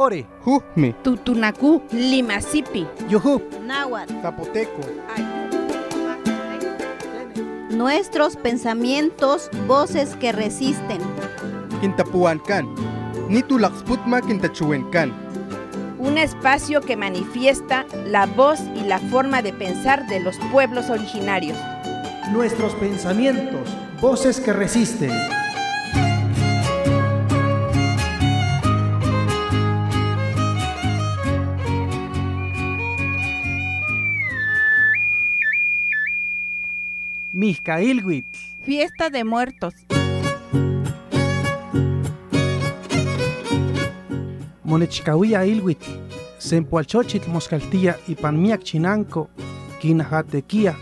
ore, Jujmi, Tutunacu, Limasipi, yuhu, náhuatl, Zapoteco, nuestros pensamientos, voces que resisten. Quintapuancan, Nitu Laxputma Quintachuencan, un espacio que manifiesta la voz y la forma de pensar de los pueblos originarios. nuestros pensamientos, voces que resisten. Mizcailhuitl, Fiesta de Muertos. Monechcahuia ilhuitl, Sempualchochitl moscaltía y panmiac chinanco, quinajatequia,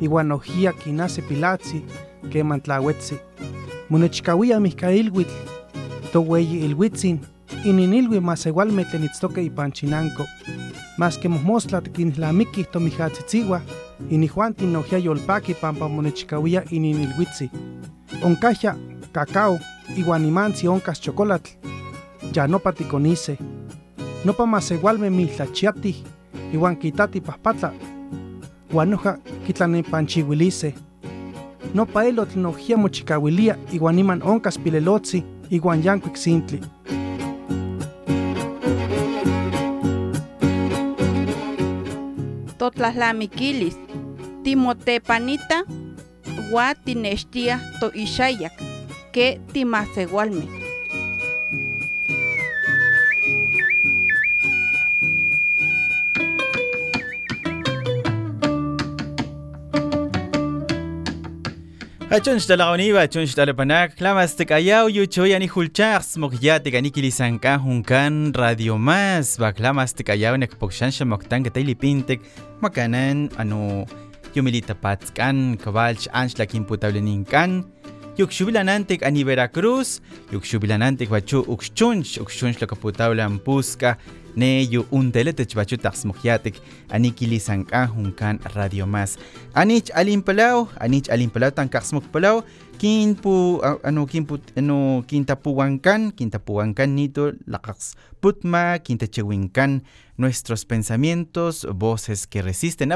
iguanojía quinase pilatzi, que mantlahuetzi. Monechcahuia mizcailhuitl, tohueyi ilhuitzin, ininilhui más igualmente nitztoque y panchinanco. Más que mosmoslat quinlamiki tomijatzitziwa, inijuanti nojia yolpaki pampa monechcahuia ininilhuitzi. Oncaja, cacao, iguanimanzi oncas chocolatl, ya no paticonice. No pa más igualme mi tlachiati, iwan quitati paspatla. Guanoja quitlane panchihuilice. No pa elot nojia mochicahuilia, iguaniman oncas pilelotzi, iguan yancuic sintli. Totlahtlamiquilis, Timotepanita, Gua Tinextia to Ishayak, que Achunch tala oniva, achunch tala panak, clamas te callao, yo choy ani hulchars, mokyate ganikili sanka, hunkan, radio más, va clamas te callao, nek pokshansha moktan, getaili pintek, makanen, anu, yumilita patskan, kabalch, anch la kimputable ninkan, Yuxubilanantic ani Veracruz, Yuxubilanantic bachu ukchunch, ukchunch lo kaputaulan puska, ne yu unteletech bachu taxmojiatic, ani kilisankahun kan Radio Más. Anich alimpalau, anich alimpalau tan kaxmokpalau, kinpu ano kinpu ano kintapuwankan, kintapuwankan nito lakax putma, kintachewinkan, nuestros pensamientos voces que resisten.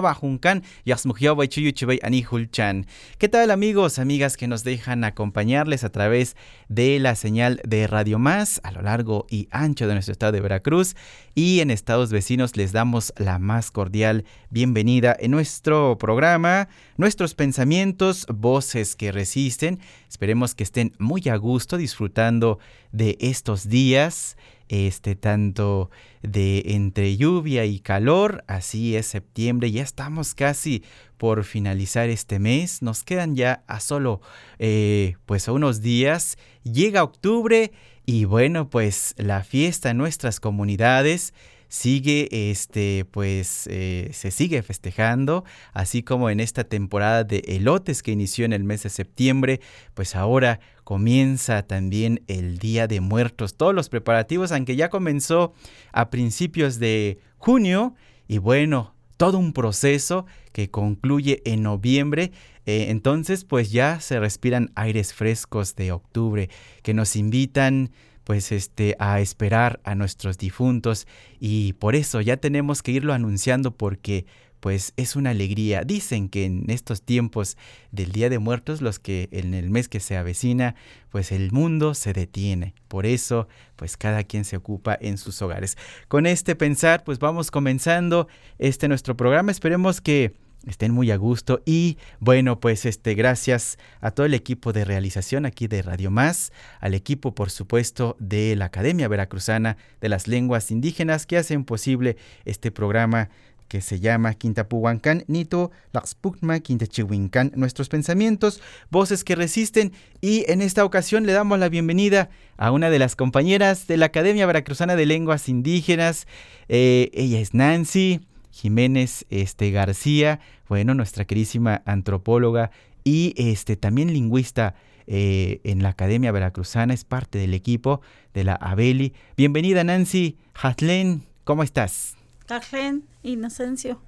Chuyuchibay anihulchan ¿Qué tal amigos, amigas que nos dejan acompañarles a través de la señal de Radio Más a lo largo y ancho de nuestro estado de Veracruz y en estados vecinos les damos la más cordial bienvenida en nuestro programa, nuestros pensamientos, voces que resisten. Esperemos que estén muy a gusto disfrutando de estos días, este tanto de entre lluvia y calor, así es septiembre, ya estamos casi por finalizar este mes, nos quedan ya a solo eh, pues unos días, llega octubre y bueno pues la fiesta en nuestras comunidades sigue este pues eh, se sigue festejando así como en esta temporada de elotes que inició en el mes de septiembre pues ahora comienza también el Día de Muertos. Todos los preparativos aunque ya comenzó a principios de junio y bueno todo un proceso que concluye en noviembre eh, entonces pues ya se respiran aires frescos de octubre que nos invitan pues este a esperar a nuestros difuntos y por eso ya tenemos que irlo anunciando porque pues es una alegría. Dicen que en estos tiempos del Día de Muertos, los que en el mes que se avecina, pues el mundo se detiene. Por eso, pues cada quien se ocupa en sus hogares. Con este pensar, pues vamos comenzando este nuestro programa. Esperemos que estén muy a gusto. Y bueno pues este gracias a todo el equipo de realización aquí de Radio Más, al equipo por supuesto de la Academia Veracruzana de las Lenguas Indígenas que hacen posible este programa que se llama Quintapuhuancán, Nito, Laxpucma, Quintachihuincán, nuestros pensamientos, voces que resisten. Y en esta ocasión le damos la bienvenida a una de las compañeras de la Academia Veracruzana de Lenguas Indígenas, eh, ella es Nancy, Jiménez este, García, bueno, nuestra querísima antropóloga y este, también lingüista eh, en la Academia Veracruzana, es parte del equipo de la Abeli. Bienvenida Nancy Hatlen, ¿cómo estás? Cajlen, Inocencio.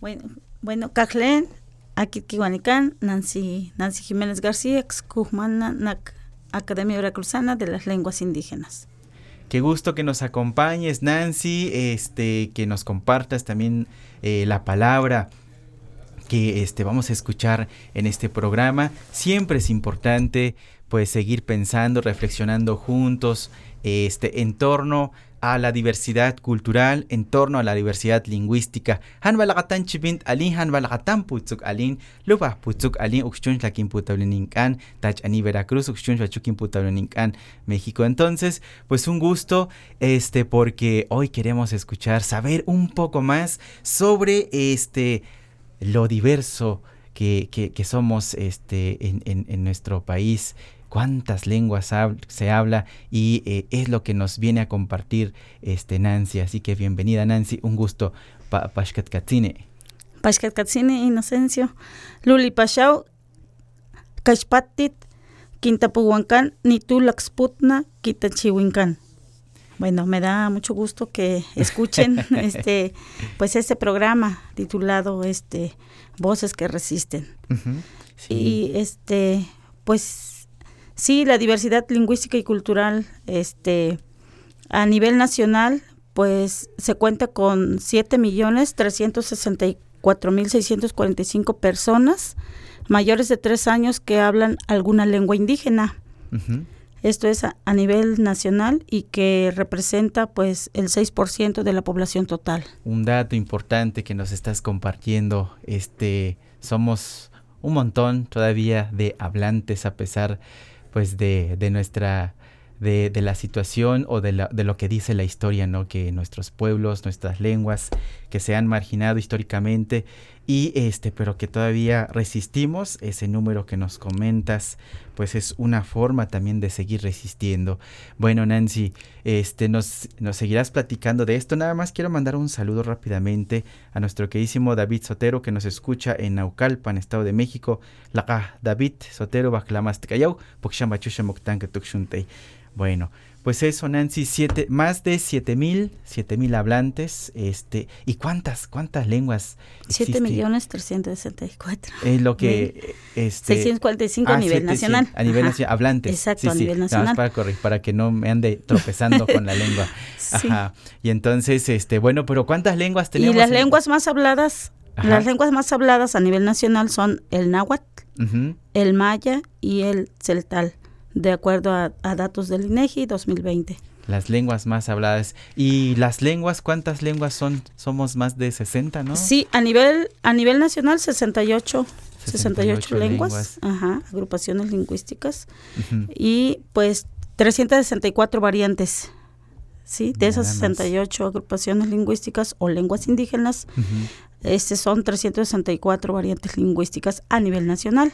Bueno, bueno Cajlen, aquí Nancy, Nancy Jiménez García, Nac, Academia Veracruzana de las Lenguas Indígenas. Qué gusto que nos acompañes, Nancy, este, que nos compartas también eh, la palabra que este, vamos a escuchar en este programa. Siempre es importante pues seguir pensando, reflexionando juntos este, en torno a la diversidad cultural, en torno a la diversidad lingüística. Han balagatan chibint alin han balagatan putzuk alin, lupa putzuk alin ukshun lakin putableninkan, tach ani Veracruz ukshun chukin putableninkan, México. Entonces, pues un gusto, este, porque hoy queremos escuchar, saber un poco más sobre este lo diverso que, que, que somos este, en, en, en nuestro país cuántas lenguas se habla y eh, es lo que nos viene a compartir este Nancy. Así que bienvenida Nancy, un gusto. Pa Pashkat Katsine. Pashkat Katsine, Inocencio. Luli Pashao, Kashpatit, Quintapuhuancan, Nitulaxputna, Quitachihuincan. Bueno, me da mucho gusto que escuchen este pues este programa titulado este Voces que resisten. Uh -huh, sí. Y este pues Sí, la diversidad lingüística y cultural, este, a nivel nacional, pues se cuenta con 7 millones 364 mil 645 personas mayores de 3 años que hablan alguna lengua indígena. Uh -huh. Esto es a, a, nivel nacional y que representa pues el 6% de la población total. Un dato importante que nos estás compartiendo, este somos un montón todavía de hablantes a pesar pues de, de nuestra de, de, la situación o de, la, de, lo que dice la historia, ¿no? Que nuestros pueblos, nuestras lenguas, que se han marginado históricamente y este, pero que todavía resistimos, ese número que nos comentas, pues es una forma también de seguir resistiendo. Bueno, Nancy, este, nos, nos seguirás platicando de esto. Nada más quiero mandar un saludo rápidamente a nuestro queridísimo David Sotero, que nos escucha en Naucalpan, Estado de México. La David Sotero, Tukshuntei. Bueno, pues eso, Nancy, siete, más de siete mil, siete mil hablantes, este, ¿y cuántas, cuántas lenguas? Siete millones trescientos sesenta y cuatro. Es lo que, este. 645 ah, a nivel siete, nacional. Sí, a nivel nacional, hablantes. Exacto, sí, a sí, nivel nacional. Nada más para correr, para que no me ande tropezando con la lengua. Sí. Ajá. Y entonces, este, bueno, pero ¿cuántas lenguas tenemos? Y las en- lenguas más habladas, Ajá. las lenguas más habladas a nivel nacional son el náhuatl, Ujú. el maya y el celtal, de acuerdo a, a datos del INEGI 2020. Las lenguas más habladas. ¿Y las lenguas, cuántas lenguas son? Somos más de 60, ¿no? Sí, a nivel a nivel nacional 68 68, 68 lenguas, ajá, agrupaciones lingüísticas Ujú. y pues 364 variantes. Sí, de esas Nada más. 68 agrupaciones lingüísticas o lenguas indígenas, Ujú. este son 364 variantes lingüísticas a nivel nacional.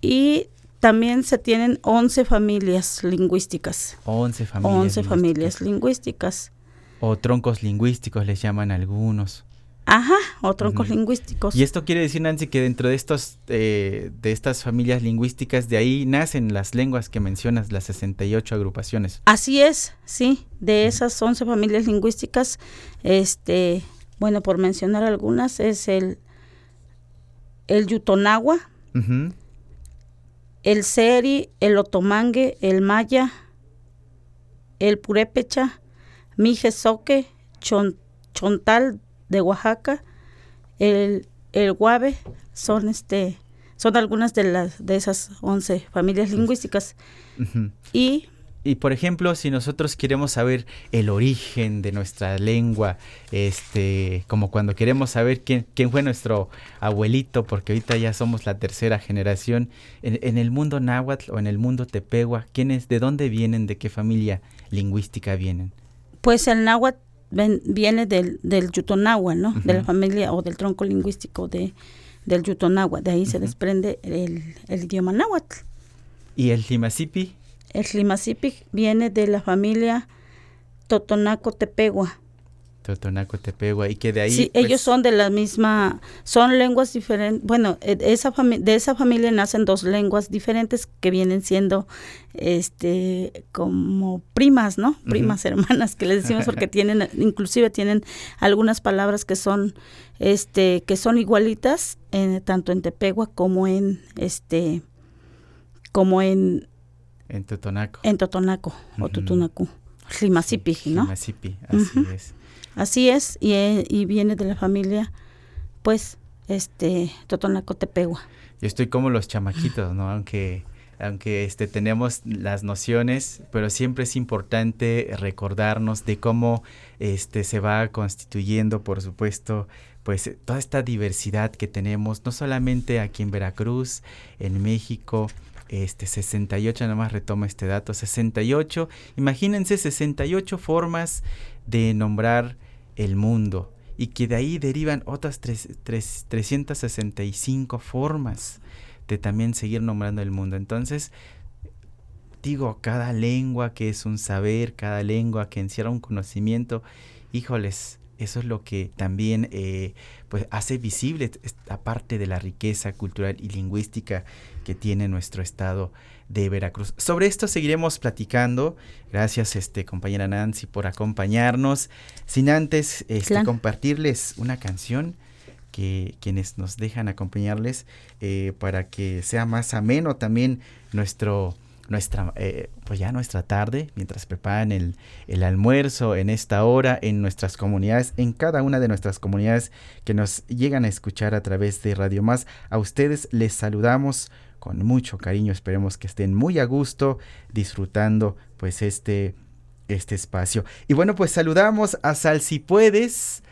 Y también se tienen 11 familias lingüísticas. 11 familias. 11 familias lingüísticas. lingüísticas. O troncos lingüísticos les llaman algunos. Ajá, o troncos lingüísticos. Y esto quiere decir, Nancy, que dentro de estos, eh, de estas familias lingüísticas, de ahí nacen las lenguas que mencionas, las 68 agrupaciones. Así es, sí, de esas 11 familias lingüísticas, este, bueno, por mencionar algunas, es el, el yutonagua, Ujú. El seri, el otomangue, el maya, el purépecha, mijesoque, chon- chontal de Oaxaca, el, el guave, son este, son algunas de las de esas 11 familias lingüísticas. Y Y por ejemplo, si nosotros queremos saber el origen de nuestra lengua, este, como cuando queremos saber quién, quién fue nuestro abuelito, porque ahorita ya somos la tercera generación, en, en el mundo náhuatl o en el mundo tepegua, ¿quiénes, de dónde vienen, de qué familia lingüística vienen? Pues el náhuatl ven- viene del, del yutonagua, ¿no? De la familia o del tronco lingüístico de, del yutonagua. De ahí se desprende el, el idioma náhuatl. ¿Y el Limasipi? El Limasipic viene de la familia Totonaco-Tepegua. Totonaco Tepegua, y que de ahí... sí, pues, ellos son de la misma, son lenguas diferentes. Bueno, de esa, de esa familia nacen dos lenguas diferentes que vienen siendo este como primas, ¿no? Primas hermanas que les decimos porque tienen, inclusive tienen algunas palabras que son este que son igualitas en, tanto en Tepegua como en este como en, En Totonaco. en Totonaco o Ujú. Tutunacu. Limasipi, ¿no? Limasipi, así es. Así es, y, eh, y viene de la familia, pues, este, Totonacotepegua. Yo estoy como los chamaquitos, ¿no? Aunque, aunque este, tenemos las nociones, pero siempre es importante recordarnos de cómo este, se va constituyendo, por supuesto, pues toda esta diversidad que tenemos, no solamente aquí en Veracruz, en México, este 68, nada más retomo este dato, 68, imagínense 68 formas de nombrar el mundo y que de ahí derivan otras tres- tres- 365 formas de también seguir nombrando el mundo. Entonces, digo, cada lengua que es un saber, cada lengua que encierra un conocimiento, híjoles, eso es lo que también eh, pues hace visible esta parte de la riqueza cultural y lingüística que tiene nuestro estado de Veracruz. Sobre esto seguiremos platicando. Gracias, este compañera Nancy, por acompañarnos. Sin antes este, compartirles una canción que quienes nos dejan acompañarles eh, para que sea más ameno también nuestro nuestra eh, pues ya nuestra tarde mientras preparan el, el almuerzo en esta hora en nuestras comunidades en cada una de nuestras comunidades que nos llegan a escuchar a través de Radio Más a ustedes les saludamos con mucho cariño esperemos que estén muy a gusto disfrutando pues este este espacio y bueno pues saludamos a Sal si puedes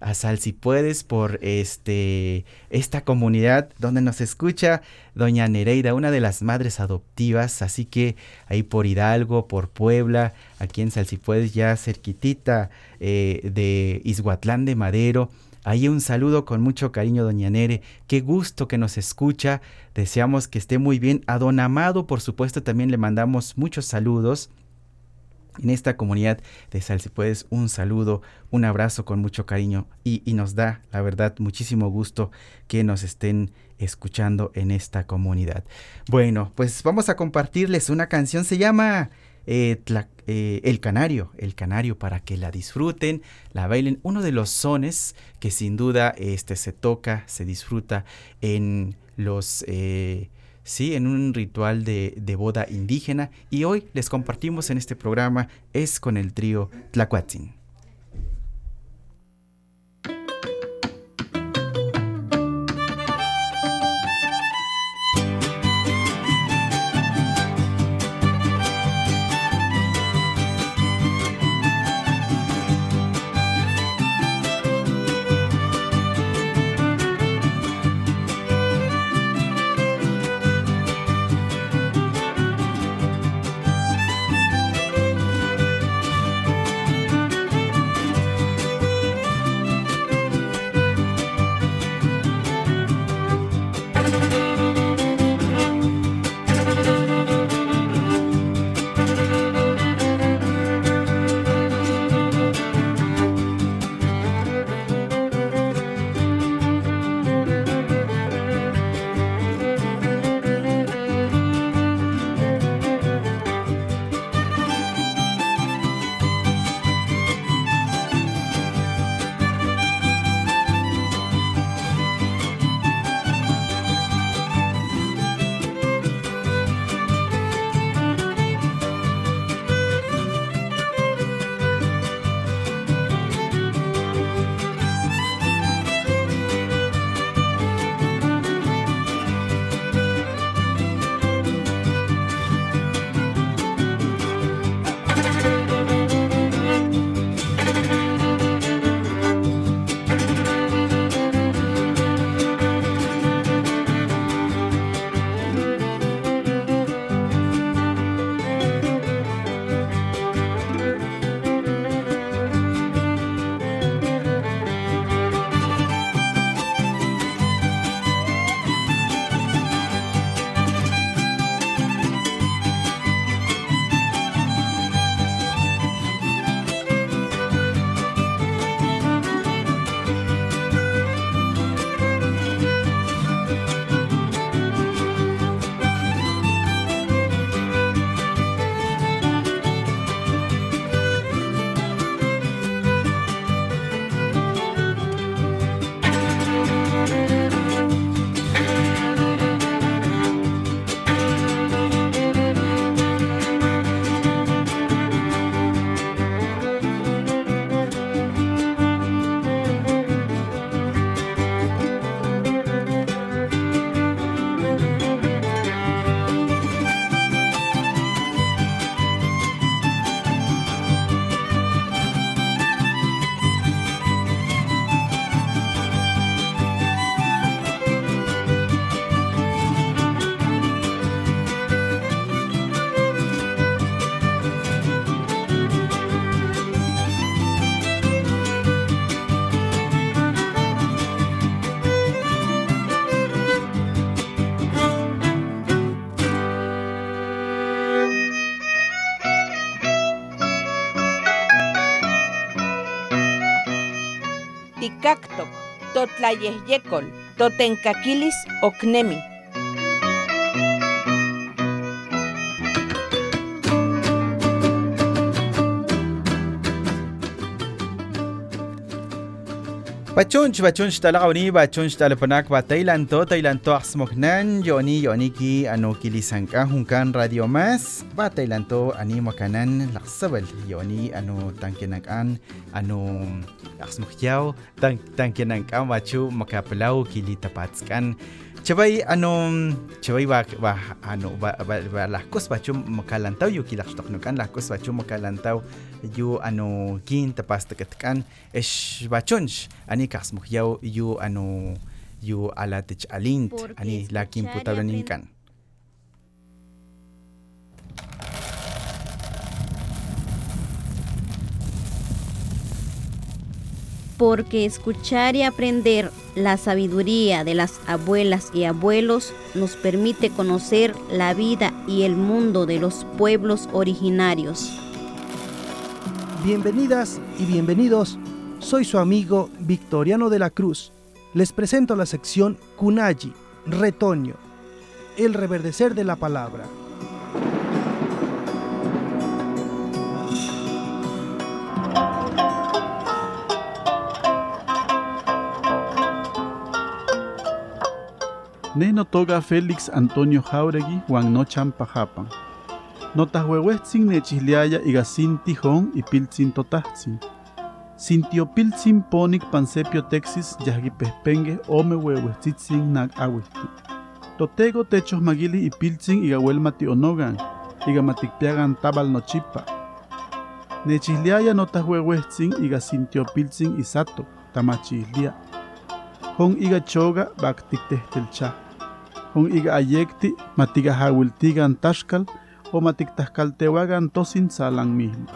a Sal si puedes por este esta comunidad donde nos escucha doña Nereida, una de las madres adoptivas, así que ahí por Hidalgo, por Puebla, aquí en Sal si puedes ya cerquitita eh, de Izhuatlán de Madero. Ahí un saludo con mucho cariño, doña Nere. Qué gusto que nos escucha. Deseamos que esté muy bien. A don Amado, por supuesto, también le mandamos muchos saludos en esta comunidad de Sal si puedes un saludo, un abrazo con mucho cariño y, y nos da la verdad muchísimo gusto que nos estén escuchando en esta comunidad. Bueno, pues vamos a compartirles una canción, se llama eh, eh, El Canario, El Canario para que la disfruten, la bailen, uno de los sones que sin duda este, se toca, se disfruta en los... eh, sí, en un ritual de, de boda indígena y hoy les compartimos en este programa es con el trío Tlacuatzin. Totlayehyekol, totenkakilis Bachunch, bachunch talakawni, bachunch talapanak ba Tailanto, Tailanto aksmoknan, yoni yoni ki ano kilisanka hunkan radio mas, ba Tailanto ani makanan laksabal, yoni ano tangkinakan, ano aksmokyaw, Chabay ano chabay ba ba ano ba, ba lakos bachu makalantaw yu kilakshtok nukan lakos bachu makalantaw yu ano kin tapas takatkan esh bachunch ani kasmukyaw yu ano yu alatich alint ani y putablaninkan. Porque escuchar y aprender la sabiduría de las abuelas y abuelos nos permite conocer la vida y el mundo de los pueblos originarios. Bienvenidas y bienvenidos. Soy su amigo Victoriano de la Cruz. Les presento la sección Kunayi, retoño, el reverdecer de la palabra. Ne toga Félix Antonio Jauregui Juan Nochan Pajapan. Notahuehuetzin nechiliaya iga Tijón y piltzin totajtzin. Sintio piltzin ponik pansepio texis yahgipehpengue ome huehuetzitzin nag awihti. Totego techos magili y piltzin iga huelmati onogan, iga matikpiagan tabal nochipa. Nechiliaya notahuehuetzin iga sintio piltzin isato, tamachihlia. Hon iga choga baktiktehtelcha. Hon iga ayekti matiga hawiltigan tashkal o matiktaskaltewagan tosin salang mismo.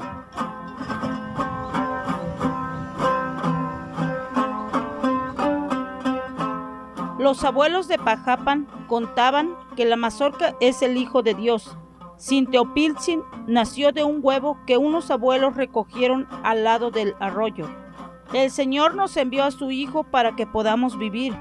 Los abuelos de Pajapan contaban que la mazorca es el hijo de Dios. Sinteopiltzin nació de un huevo que unos abuelos recogieron al lado del arroyo. El Señor nos envió a su hijo para que podamos vivir,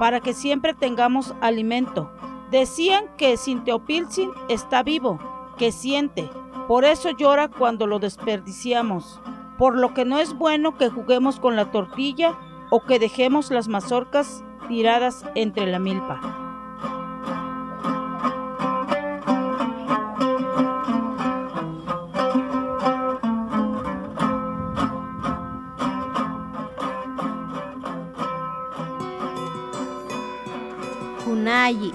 para que siempre tengamos alimento. Decían que Sinteopiltzin está vivo, que siente, por eso llora cuando lo desperdiciamos, por lo que no es bueno que juguemos con la tortilla o que dejemos las mazorcas tiradas entre la milpa. Kunayi,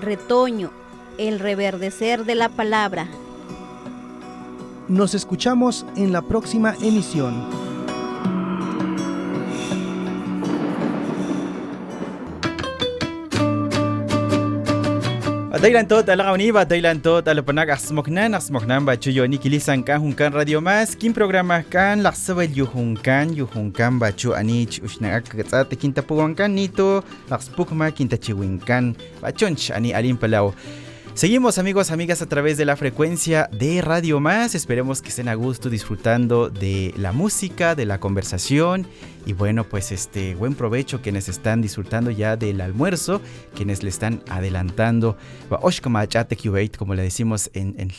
retoño, el reverdecer de la palabra. Nos escuchamos en la próxima emisión. Dailantot, alauniva, dailantot, alapanag, asmoknan, asmoknan, bachuyoni, kilisan kan, junkan, radio más, kin programas kan, la laxabel yuhunkan, yuhunkan, bachu anich, ushnagak, katzate, quintapuankan, nito, laxpukma, quintachiwinkan, bachonch, ani alin palau. Seguimos amigos, amigas a través de la frecuencia de Radio Más. Esperemos que estén a gusto disfrutando de la música, de la conversación y bueno, pues este buen provecho quienes están disfrutando ya del almuerzo, quienes le están adelantando. Como le decimos en, en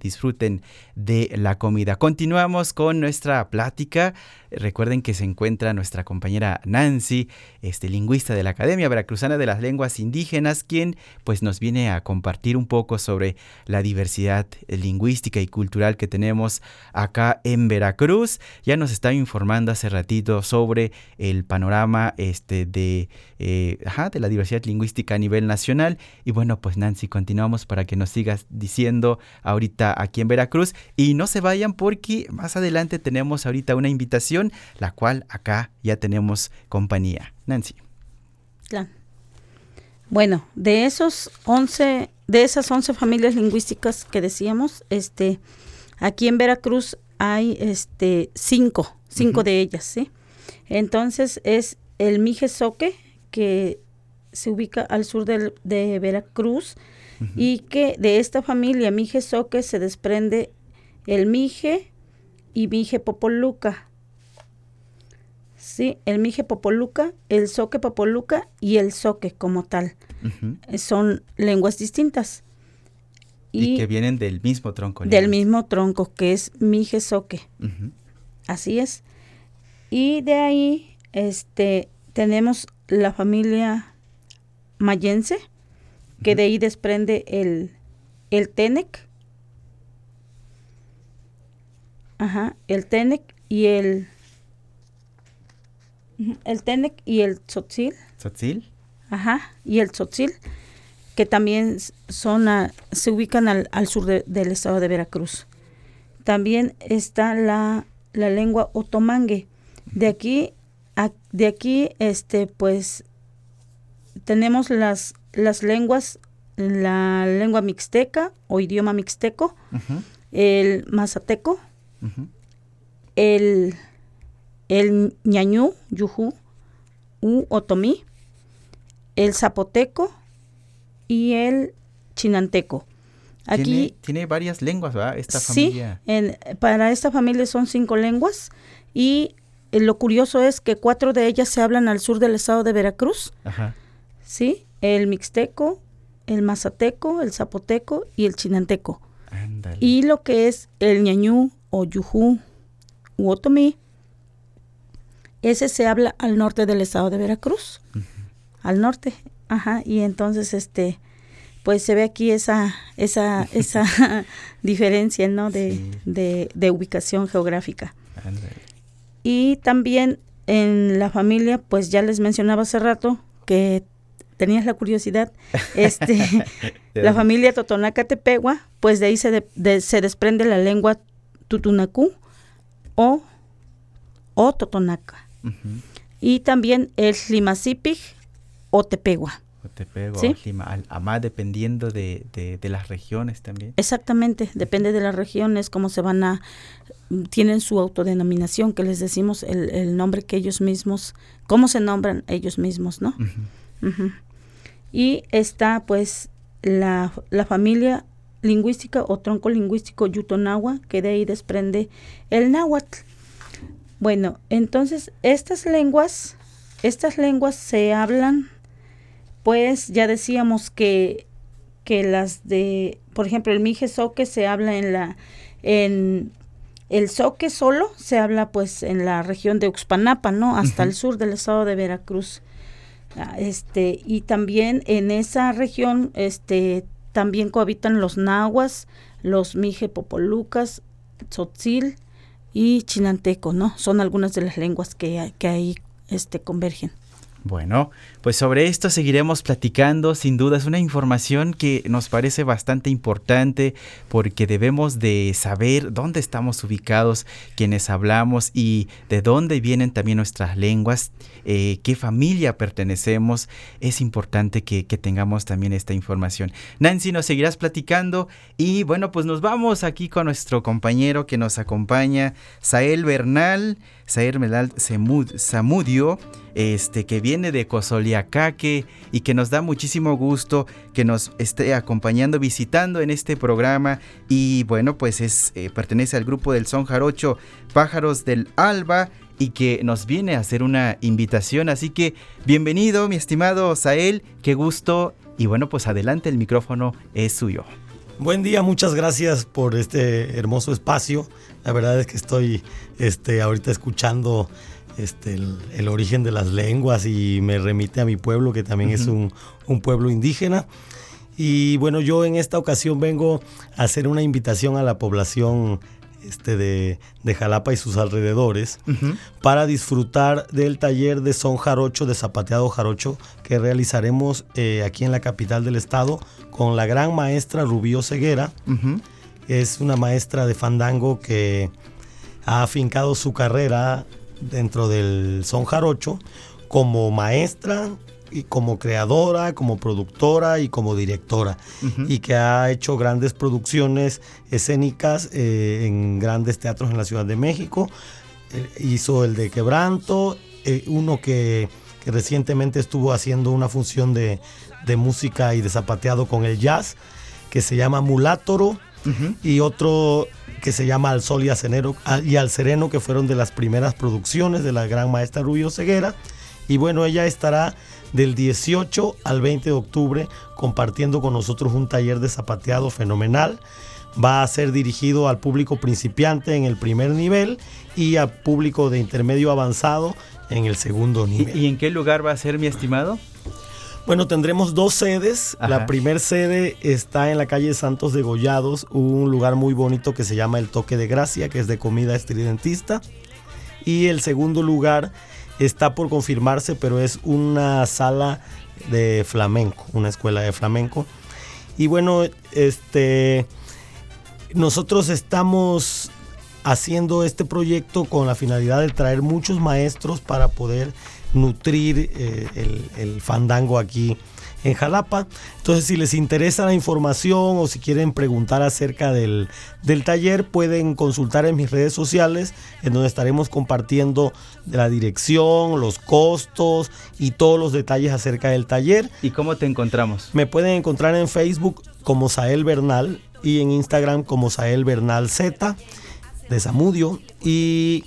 disfruten de la comida. Continuamos con nuestra plática. Recuerden que se encuentra nuestra compañera Nancy, este lingüista de la Academia Veracruzana de las Lenguas Indígenas, quien pues nos viene a compartir un poco sobre la diversidad lingüística y cultural que tenemos acá en Veracruz. Ya nos estaba informando hace ratito sobre el panorama este de, eh, de la diversidad lingüística a nivel nacional. Y bueno, pues Nancy, continuamos para que nos sigas diciendo ahorita aquí en Veracruz. Y no se vayan porque más adelante tenemos ahorita una invitación, la cual acá ya tenemos compañía. Nancy. Claro. Bueno, de esos 11, de esas 11 familias lingüísticas que decíamos, este, aquí en Veracruz hay este cinco, cinco de ellas, ¿sí? Entonces es el Mije Soque, que se ubica al sur del- de Veracruz, y que de esta familia Mije Soque se desprende el Mije y Mije Popoluca. Sí, el mije popoluca, el soque popoluca y el soque como tal. Eh, Son lenguas distintas. Y, que vienen del mismo tronco. del mismo tronco que es mije soque. Así es. Y de ahí este, tenemos la familia mayense, que de ahí desprende el, el tenec. Ajá, el tenec y el... El tenec y el tzotzil. ¿Tzotzil? Ajá, y el tzotzil, que también son a- se ubican al, al sur de- del estado de Veracruz. También está la, la lengua otomangue. De aquí, a- de aquí, este, pues, tenemos las, las lenguas, la lengua mixteca o idioma mixteco, el mazateco, el, el ñañú, yujú, u otomí, el zapoteco y el chinanteco. Tiene, Aquí, tiene varias lenguas, ¿verdad? Esta sí, familia. en- para esta familia son cinco lenguas y eh, lo curioso es que cuatro de ellas se hablan al sur del estado de Veracruz, Ajá. ¿sí? El mixteco, el mazateco, el zapoteco y el chinanteco. Ándale. Y lo que es el ñañú o yujú u otomí, ese se habla al norte del estado de Veracruz. Al norte, ajá. Y entonces, este, pues se ve aquí esa, esa, esa diferencia, ¿no? De, Sí. de, de ubicación geográfica. Y también en la familia, pues ya les mencionaba hace rato que tenías la curiosidad, este, ¿De la familia Totonaca Tepegua, pues de ahí se, de- de- se desprende la lengua Tutunacú o, o Totonaca. Y también el Limacipig o Tepegua. O te pego, Sí. Amá, dependiendo de, de, de las regiones también. Exactamente, depende de las regiones, cómo se van a, tienen su autodenominación, que les decimos el, el nombre que ellos mismos, cómo se nombran ellos mismos, ¿no? Y está pues la, la familia lingüística o tronco lingüístico yutonagua, que de ahí desprende el náhuatl. Bueno, entonces estas lenguas, estas lenguas se hablan, pues ya decíamos que, que las de, por ejemplo, el mije soque se habla en la, en el soque solo se habla pues en la región de Uxpanapa, ¿no? Hasta el sur del estado de Veracruz. Ah, Este, y también en esa región, este, también cohabitan los nahuas, los mije popolucas, tzotzil y chinanteco, ¿no? Son algunas de las lenguas que, que ahí este, convergen. Bueno, pues sobre esto seguiremos platicando. Sin duda es una información que nos parece bastante importante porque debemos de saber dónde estamos ubicados, quienes hablamos y de dónde vienen también nuestras lenguas, eh, qué familia pertenecemos. Es importante que, tengamos también esta información. Nancy, nos seguirás platicando y bueno, pues nos vamos aquí con nuestro compañero que nos acompaña, Sael Bernal. Saer Melal Samudio, este, que viene de Y que nos da muchísimo gusto que nos esté acompañando, visitando en este programa. Y bueno, pues es, eh, pertenece al grupo del Son Jarocho Pájaros del Alba y que nos viene a hacer una invitación. Así que bienvenido, mi estimado Sael, qué gusto. Y bueno, pues adelante, el micrófono es suyo. Buen día, muchas gracias por este hermoso espacio. La verdad es que estoy este, ahorita escuchando este, el, el origen de las lenguas y me remite a mi pueblo, que también es un, un pueblo indígena. Y bueno, yo en esta ocasión vengo a hacer una invitación a la población este, de, de Jalapa y sus alrededores para disfrutar del taller de son jarocho, de zapateado jarocho, que realizaremos eh, aquí en la capital del estado con la gran maestra Rubio Ceguera. Es una maestra de fandango que ha afincado su carrera dentro del son jarocho como maestra y como creadora, como productora y como directora y que ha hecho grandes producciones escénicas eh, en grandes teatros en la Ciudad de México. Eh, hizo el de Quebranto, eh, uno que, que recientemente estuvo haciendo una función de, de música y de zapateado con el jazz, que se llama Mulátoro. y otro que se llama Al Sol y, y Al Sereno, que fueron de las primeras producciones de la gran maestra Rubio Ceguera. Y bueno, ella estará del 18 al 20 de octubre compartiendo con nosotros un taller de zapateado fenomenal. Va a ser dirigido al público principiante en el primer nivel y al público de intermedio avanzado en el segundo nivel. ¿Y, en qué lugar va a ser, mi estimado? Bueno, tendremos dos sedes. La primer sede está en la calle Santos de Gollados, un lugar muy bonito que se llama El Toque de Gracia, que es de comida estridentista. Y el segundo lugar está por confirmarse, pero es una sala de flamenco, una escuela de flamenco. Y bueno, este nosotros estamos haciendo este proyecto con la finalidad de traer muchos maestros para poder nutrir eh, el, el, fandango aquí en Jalapa. Entonces, si les interesa la información o si quieren preguntar acerca del, del, taller, pueden consultar en mis redes sociales, en donde estaremos compartiendo la dirección, los costos y todos los detalles acerca del taller. ¿Y cómo te encontramos? Me pueden encontrar en Facebook como Sael Bernal y en Instagram como Sael Bernal Z de Zamudio. Y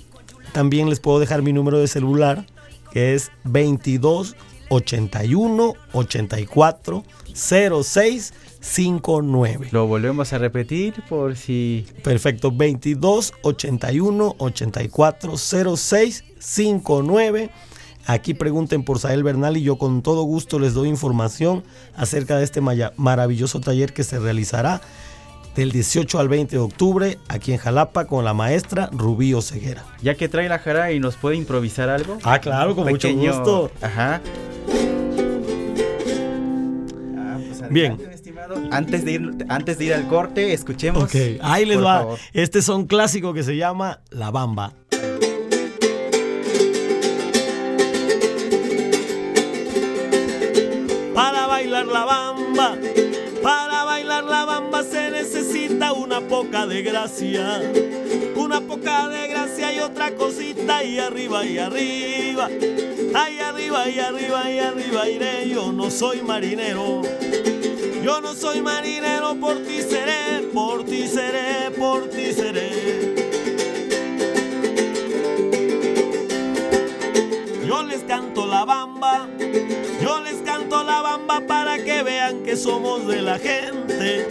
también les puedo dejar mi número de celular que es 22 81 84 06 59. Lo volvemos a repetir por si. Perfecto, 22 81 84 06 59. Aquí pregunten por Sael Bernal y yo con todo gusto les doy información acerca de este maravilloso taller que se realizará del 18 al 20 de octubre aquí en Jalapa con la maestra Rubí Ceguera. Ya que trae la jara y nos puede improvisar algo. Ah, claro, con mucho gusto. Ajá. Ah, pues Bien. Antes de, ir, antes de ir al corte, escuchemos. Ok, ahí les va. Este es un clásico que se llama La Bamba. Para bailar la bamba poca de gracia. Una poca de gracia y otra cosita y arriba y arriba. Ahí arriba y arriba y arriba iré. Yo no soy marinero. Yo no soy marinero, por ti seré, por ti seré, por ti seré. Yo les canto la bamba yo les canto la bamba para que vean que somos de la gente,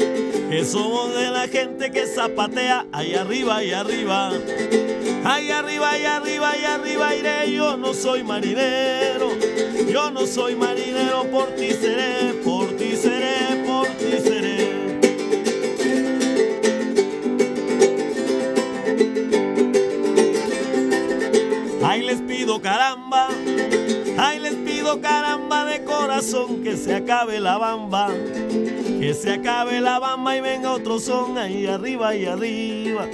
que somos de la gente que zapatea ahí arriba y arriba. Ahí arriba y arriba y arriba iré, yo no soy marinero, yo no soy marinero, por ti seré, por ti seré, por ti seré. Ahí les pido caramba caramba de corazón que se acabe la bamba. Que se acabe la bamba y venga otro son ahí arriba y arriba.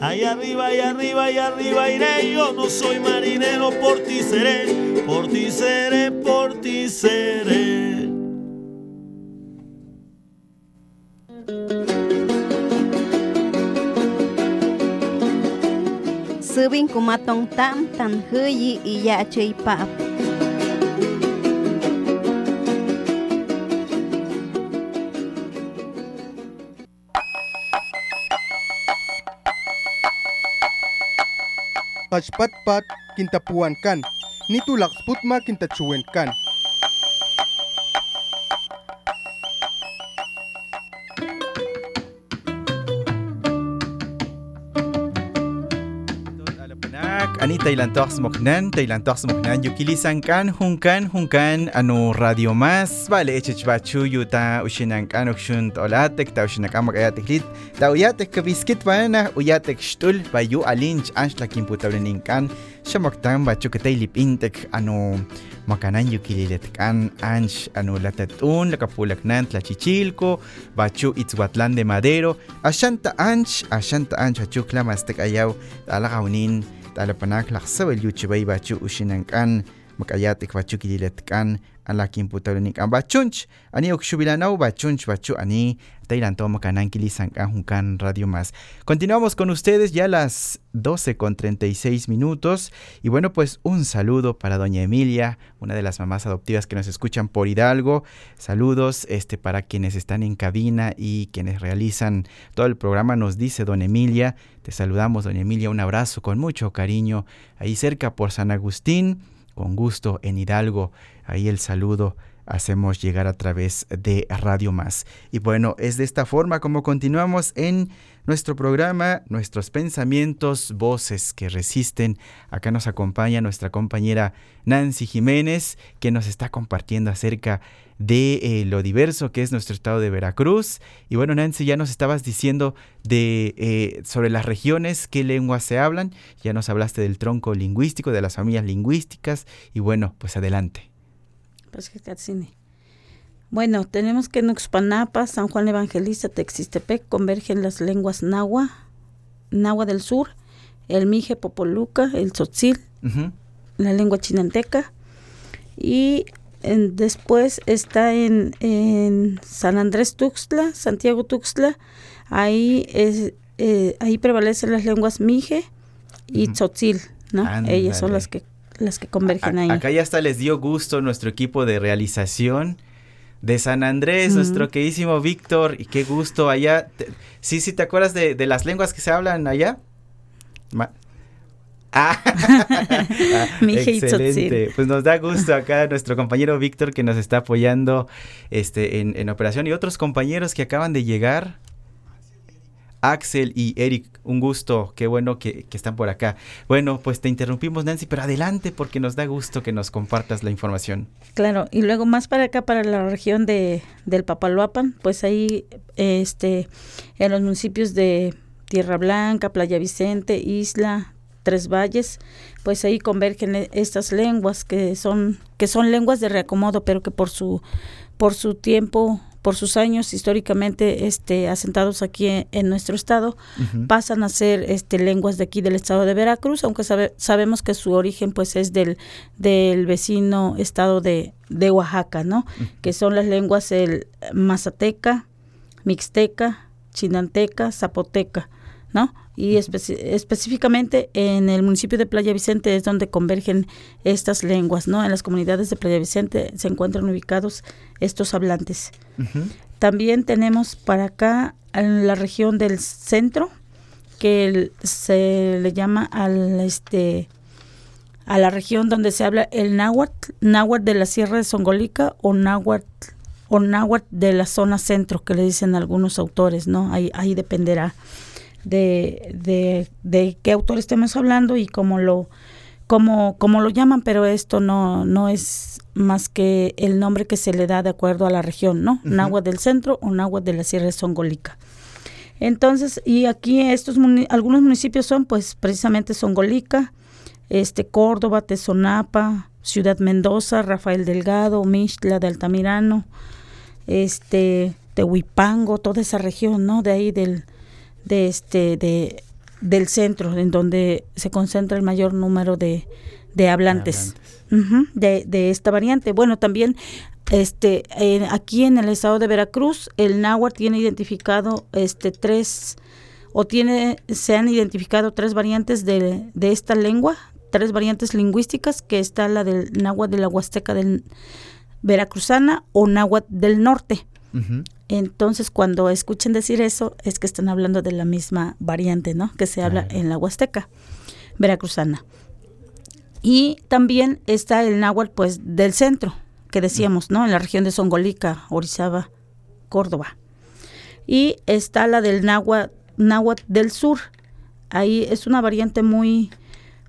Ahí arriba y arriba y arriba iré. Yo no soy marinero, por ti seré, por ti seré, por ti seré. Subin kumatong tam tan huyi iya chay pap. Kashpatpat kintapuan kan, nitulak sputma kintachuwen kan. Ani tailantok smoknan tailantok smoknan yukilisan kan hunkan hunkan ano radio mas. Vale echechbachu yuta ushinan kan ukshun tolatek ta ushinak amak ayatek lit ta uyatek kabiskit bana uyatek shtul bayu alinch anshla kimputawlenin kan shamaktan bachu katay lipintek ano makanan yukililet kan anch ano latatun lakapulaknan tlachichilco bachu itzhuatlán de madero ashanta anch ashanta anch achukla mastek ayaw talapanak lakhsaw el yuchibay bachu ushinankan ani radio. Continuamos con ustedes ya las 12 con 36 minutos y bueno pues un saludo para doña Emilia, una de las mamás adoptivas que nos escuchan por Hidalgo. Saludos este para quienes están en cabina y quienes realizan todo el programa nos dice doña Emilia, te saludamos doña Emilia, un abrazo con mucho cariño ahí cerca por San Agustín con gusto en Hidalgo. Ahí el saludo hacemos llegar a través de Radio Más. Y bueno, es de esta forma como continuamos en nuestro programa, nuestros pensamientos, voces que resisten. Acá nos acompaña nuestra compañera Nancy Jiménez, que nos está compartiendo acerca de eh, lo diverso que es nuestro estado de Veracruz. Y bueno, Nancy, ya nos estabas diciendo de, eh, sobre las regiones, qué lenguas se hablan. Ya nos hablaste del tronco lingüístico, de las familias lingüísticas. Y bueno, pues adelante. Pues bueno, tenemos que en Uxpanapa, San Juan Evangelista, Texistepec convergen las lenguas nahua, nahua del sur, el mije popoluca, el tzotzil, la lengua chinanteca. Y después está en, en, San Andrés Tuxtla, Santiago Tuxtla, ahí, es, eh, ahí prevalecen las lenguas mije y tzotzil, ¿no? Ellas son las que las que convergen ahí. Acá ya hasta les dio gusto nuestro equipo de realización de San Andrés, nuestro queridísimo Víctor, y qué gusto allá. sí, sí, ¿te acuerdas de, las lenguas que se hablan allá? ah, excelente. Pues nos da gusto acá nuestro compañero Víctor que nos está apoyando este, en, en operación y otros compañeros que acaban de llegar. Axel y Eric, un gusto, qué bueno que, están por acá. Bueno, pues te interrumpimos Nancy, pero adelante porque nos da gusto que nos compartas la información. Claro, y luego más para acá, para la región de, del Papaloapan, pues ahí este, en los municipios de Tierra Blanca, Playa Vicente, Isla, Tres Valles, pues ahí convergen e, estas lenguas que son, que son lenguas de reacomodo, pero que por su, por su tiempo por sus años históricamente este, asentados aquí en, nuestro estado, pasan a ser este, lenguas de aquí del estado de Veracruz, aunque sabemos que su origen pues es del, del vecino estado de, de Oaxaca, ¿no? Que son las lenguas el mazateca, mixteca, chinanteca, zapoteca, ¿no? y específicamente en el municipio de Playa Vicente es donde convergen estas lenguas, ¿no? En las comunidades de Playa Vicente se encuentran ubicados estos hablantes. También tenemos para acá en la región del centro que se le llama al este a la región donde se habla el náhuatl, náhuatl de la Sierra de Songolica o náhuatl o náhuatl de la zona centro que le dicen algunos autores, ¿no? Ahí ahí dependerá de, de, qué autor estemos hablando y cómo lo, cómo, cómo lo llaman, pero esto no, no es más que el nombre que se le da de acuerdo a la región, ¿no? Náhuatl del centro o Náhuatl de la Sierra de Songolica. Entonces, y aquí estos algunos municipios son pues precisamente Songolica, este Córdoba, Tezonapa, Ciudad Mendoza, Rafael Delgado, Mixtla de Altamirano, este Tehuipango, toda esa región, ¿no? De ahí del de este de del centro en donde se concentra el mayor número de, de hablantes, de, de, esta variante. Bueno, también este aquí en el estado de Veracruz el náhuatl tiene identificado este tres o tiene se han identificado tres variantes de, de esta lengua, tres variantes lingüísticas que está la del náhuatl de la Huasteca del veracruzana o náhuatl del norte. Entonces, cuando escuchen decir eso, es que están hablando de la misma variante, ¿no? Que se habla en la Huasteca veracruzana. Y también está el náhuatl, pues, del centro, que decíamos, ¿no? En la región de Songolica, Orizaba, Córdoba. Y está la del náhuatl, náhuatl del sur. Ahí es una variante muy,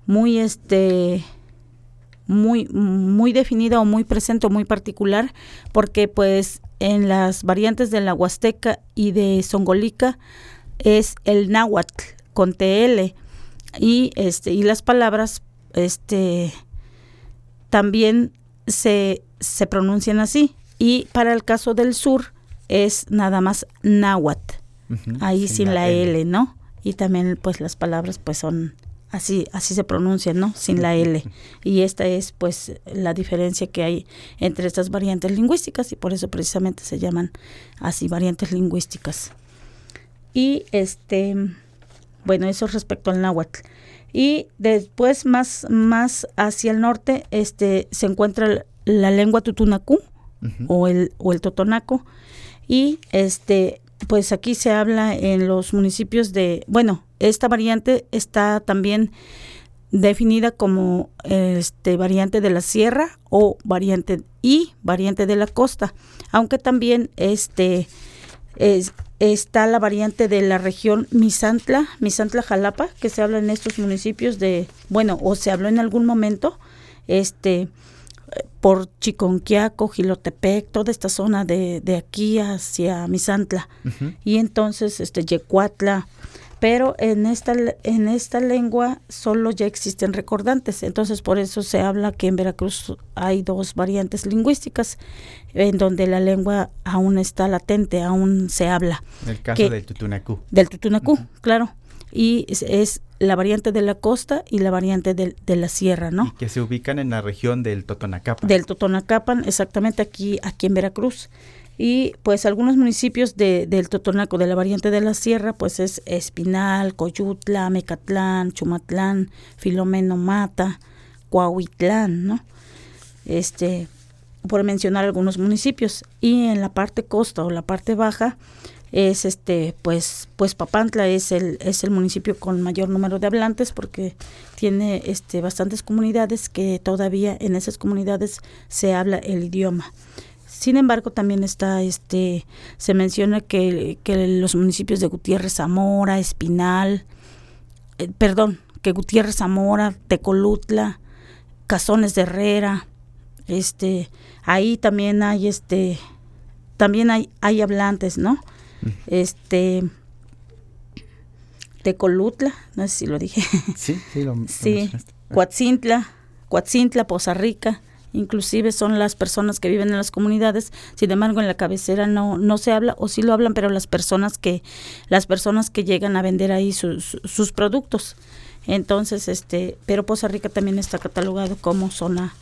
muy, este, muy, muy definida o muy presente o muy particular, porque pues en las variantes de la Huasteca y de Songolica es el náhuatl con TL y este y las palabras este también se, se pronuncian así y para el caso del sur es nada más náhuatl ahí sin, la, L. L, ¿no? Y también pues las palabras pues son así así se pronuncia, ¿no? Sin la L. Y esta es pues la diferencia que hay entre estas variantes lingüísticas y por eso precisamente se llaman así variantes lingüísticas. Y este bueno, eso respecto al náhuatl. Y después más más hacia el norte este se encuentra la lengua tutunacú o el o el totonaco y este pues aquí se habla en los municipios de, bueno, esta variante está también definida como este variante de la sierra o variante y variante de la costa, aunque también este es, está la variante de la región Misantla, Misantla Jalapa, que se habla en estos municipios de, bueno, o se habló en algún momento, este por Chiconquiaco, Gilotepec, toda esta zona de, de aquí hacia Misantla. Y entonces este Yecuatla, pero en esta en esta lengua solo ya existen recordantes, entonces por eso se habla que en Veracruz hay dos variantes lingüísticas en donde la lengua aún está latente, aún se habla. El caso del tutunacú. Del tutunacú, claro. Y es, la variante de la costa y la variante de, la sierra, ¿no? que se ubican en la región del Totonacapan. Del Totonacapan, exactamente aquí, aquí en Veracruz. Y pues algunos municipios de, del Totonaco, de la variante de la sierra, pues es Espinal, Coyutla, Mecatlán, Chumatlán, Filomeno Mata, Coahuitlán, ¿no? Este, por mencionar algunos municipios. Y en la parte costa o la parte baja, es este pues pues Papantla es el es el municipio con mayor número de hablantes porque tiene este bastantes comunidades que todavía en esas comunidades se habla el idioma. Sin embargo, también está este se menciona que, que los municipios de Gutiérrez Zamora, Espinal, eh, perdón, que Gutiérrez Zamora, Tecolutla, Cazones de Herrera, este ahí también hay este también hay hay hablantes, ¿no? Este Tecolutla, no sé si lo dije. Sí, sí, lo, sí. Coatzintla, Coatzintla, Poza Rica, inclusive son las personas que viven en las comunidades, sin embargo en la cabecera no, no se habla, o sí lo hablan, pero las personas que, las personas que llegan a vender ahí sus, sus productos. Entonces, este, pero Poza Rica también está catalogado como zona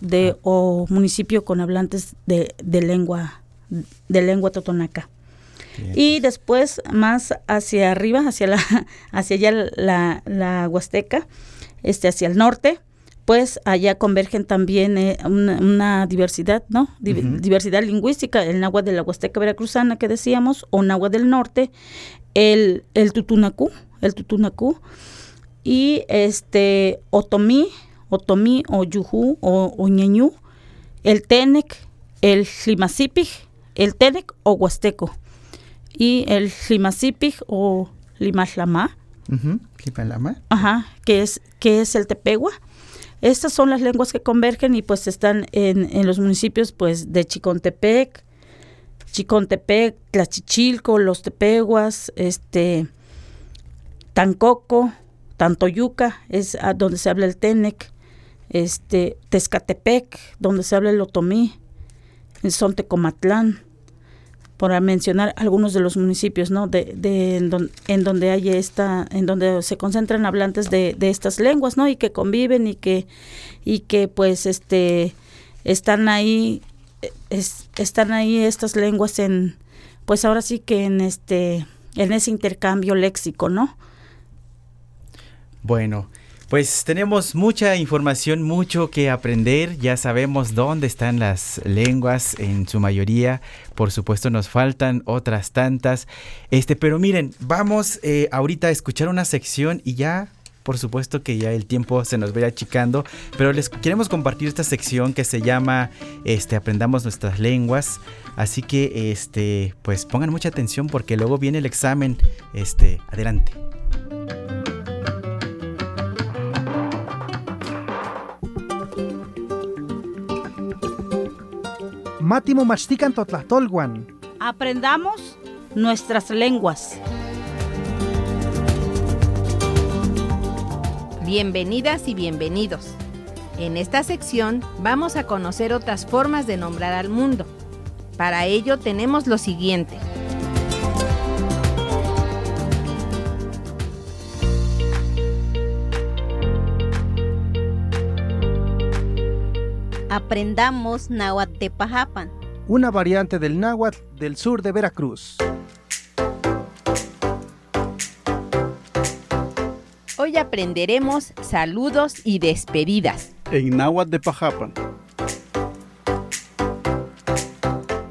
de ah. o municipio con hablantes de, de lengua, de lengua totonaca. Y después más hacia arriba, hacia la, hacia allá la, la Huasteca, este, hacia el norte, pues allá convergen también eh, una, diversidad, ¿no? Diversidad lingüística, el náhuatl de la Huasteca Veracruzana que decíamos, o náhuatl del norte, el, el tutunacú, el tutunacú, y este otomí, otomí o yujú o, o ñeñú, el tenec, el limacipig, el tenec o huasteco y el Limacipig o Limaslama. Uh Ajá, que es, que es el Tepegua. Estas son las lenguas que convergen y pues están en, en los municipios pues de Chicontepec, Chicontepec, Tlachichilco, Los Tepeguas, este, Tancoco, Tantoyuca, es a donde se habla el Tenec, este, Tezcatepec, donde se habla el Otomí, el Sontecomatlán, por mencionar algunos de los municipios, ¿no? De, de en, donde hay esta, en donde se concentran hablantes de, de, estas lenguas, ¿no? Y que conviven y que, y que pues, este, están ahí, están ahí estas lenguas en, pues ahora sí que en este, en ese intercambio léxico, ¿no? Bueno, pues tenemos mucha información, mucho que aprender, ya sabemos dónde están las lenguas en su mayoría, por supuesto nos faltan otras tantas, este, pero miren, vamos eh, ahorita a escuchar una sección y ya por supuesto que ya el tiempo se nos va achicando, pero les queremos compartir esta sección que se llama este aprendamos nuestras lenguas, así que este pues pongan mucha atención porque luego viene el examen, este, adelante. Mátimo Mastican Totlatolguan. Aprendamos nuestras lenguas. Bienvenidas y bienvenidos. En esta sección vamos a conocer otras formas de nombrar al mundo. Para ello tenemos lo siguiente. Aprendamos náhuatl de Pajapan. Una variante del náhuatl del sur de Veracruz. Hoy aprenderemos saludos y despedidas. En náhuatl de Pajapan.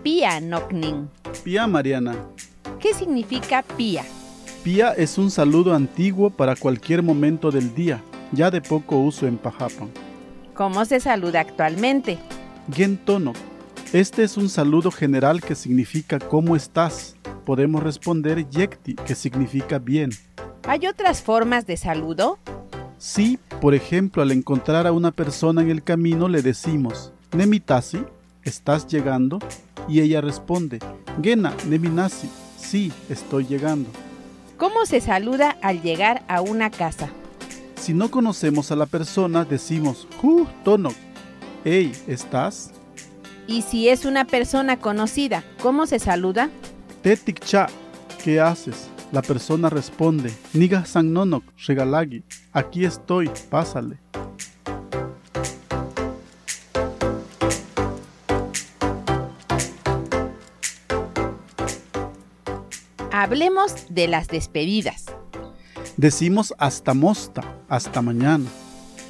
Pía Nocnin. Pía Mariana. ¿Qué significa pía? Pía es un saludo antiguo para cualquier momento del día, ya de poco uso en Pajapan. ¿Cómo se saluda actualmente? Gentono. Este es un saludo general que significa ¿cómo estás? Podemos responder Yekti, que significa bien. ¿Hay otras formas de saludo? Sí, por ejemplo, al encontrar a una persona en el camino le decimos, Nemitasi, ¿estás llegando? Y ella responde, Gena, Neminasi, sí, estoy llegando. ¿Cómo se saluda al llegar a una casa? Si no conocemos a la persona, decimos, Hu, Tonok, hey, ¿estás? Y si es una persona conocida, ¿cómo se saluda? Tetik cha, ¿qué haces? La persona responde, Niga san nonok, regalagi, aquí estoy, pásale. Hablemos de las despedidas. Decimos hasta mosta, hasta mañana.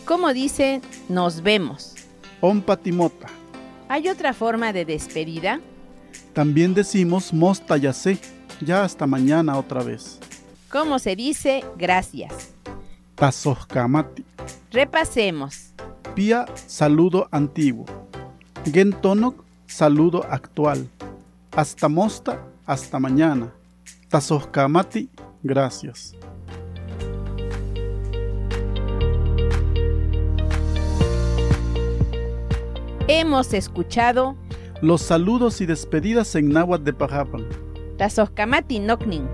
¿Cómo dice nos vemos? Ompatimota. ¿Hay otra forma de despedida? También decimos mosta ya sé, ya hasta mañana otra vez. ¿Cómo se dice gracias? Tasojkamati. Repasemos. Pía, saludo antiguo. Gentonok, saludo actual. Hasta mosta, hasta mañana. Tasojkamati, gracias. Hemos escuchado Los saludos y despedidas en náhuatl de Pajapan. Tasoskamati Noknin.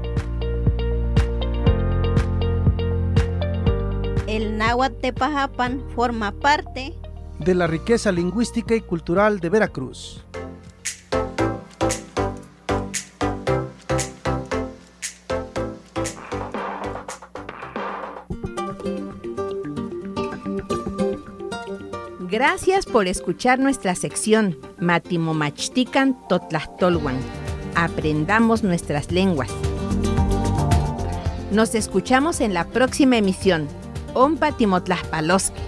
El náhuatl de Pajapan forma parte De la riqueza lingüística y cultural de Veracruz. Gracias por escuchar nuestra sección Matimomachtican Totlachtolwan. Aprendamos nuestras lenguas. Nos escuchamos en la próxima emisión. Ompa Timotlaspaloski.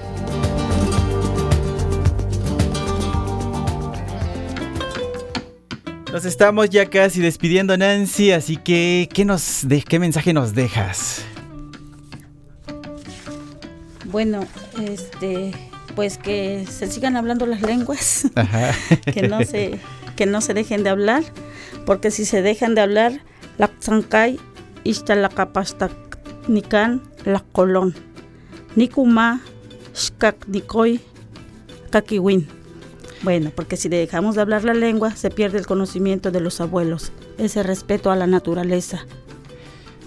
Nos estamos ya casi despidiendo, Nancy, así que ¿qué, nos de, qué mensaje nos dejas? Bueno, este, pues que se sigan hablando las lenguas, Ajá. que no se, que no se dejen de hablar, porque si se dejan de hablar, la tzancay, ista la capasta nican, la colón, nikuma, shkak nikoy, kakiwin. Bueno, porque si dejamos de hablar la lengua, se pierde el conocimiento de los abuelos, ese respeto a la naturaleza.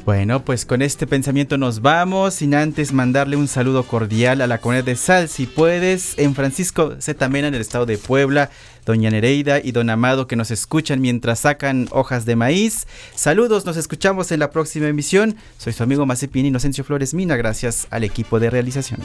Bueno, pues con este pensamiento nos vamos, sin antes mandarle un saludo cordial a la comunidad de Sal, si puedes, en Francisco Zetamena, en el estado de Puebla, doña Nereida y don Amado que nos escuchan mientras sacan hojas de maíz. Saludos, nos escuchamos en la próxima emisión. Soy su amigo Mazepin Inocencio Flores Mina, gracias al equipo de realización.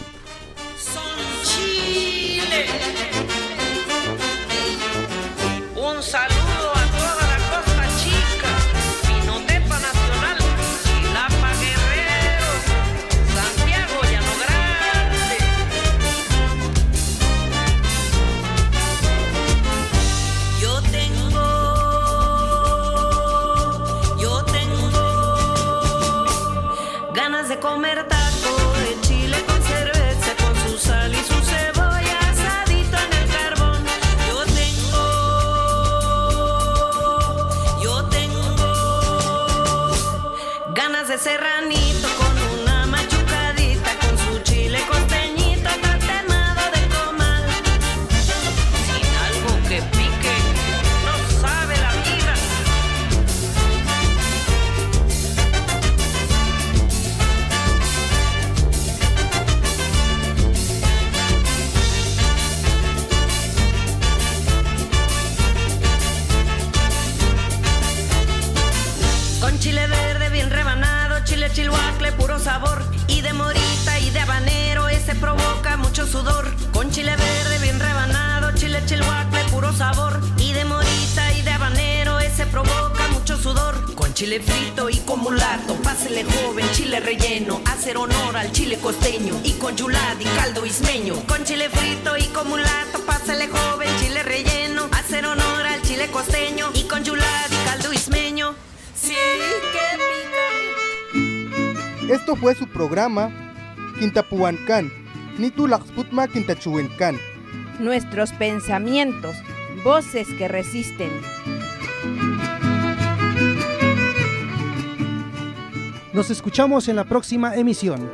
cerrando. Nuestros pensamientos, voces que resisten. Nos escuchamos en la próxima emisión.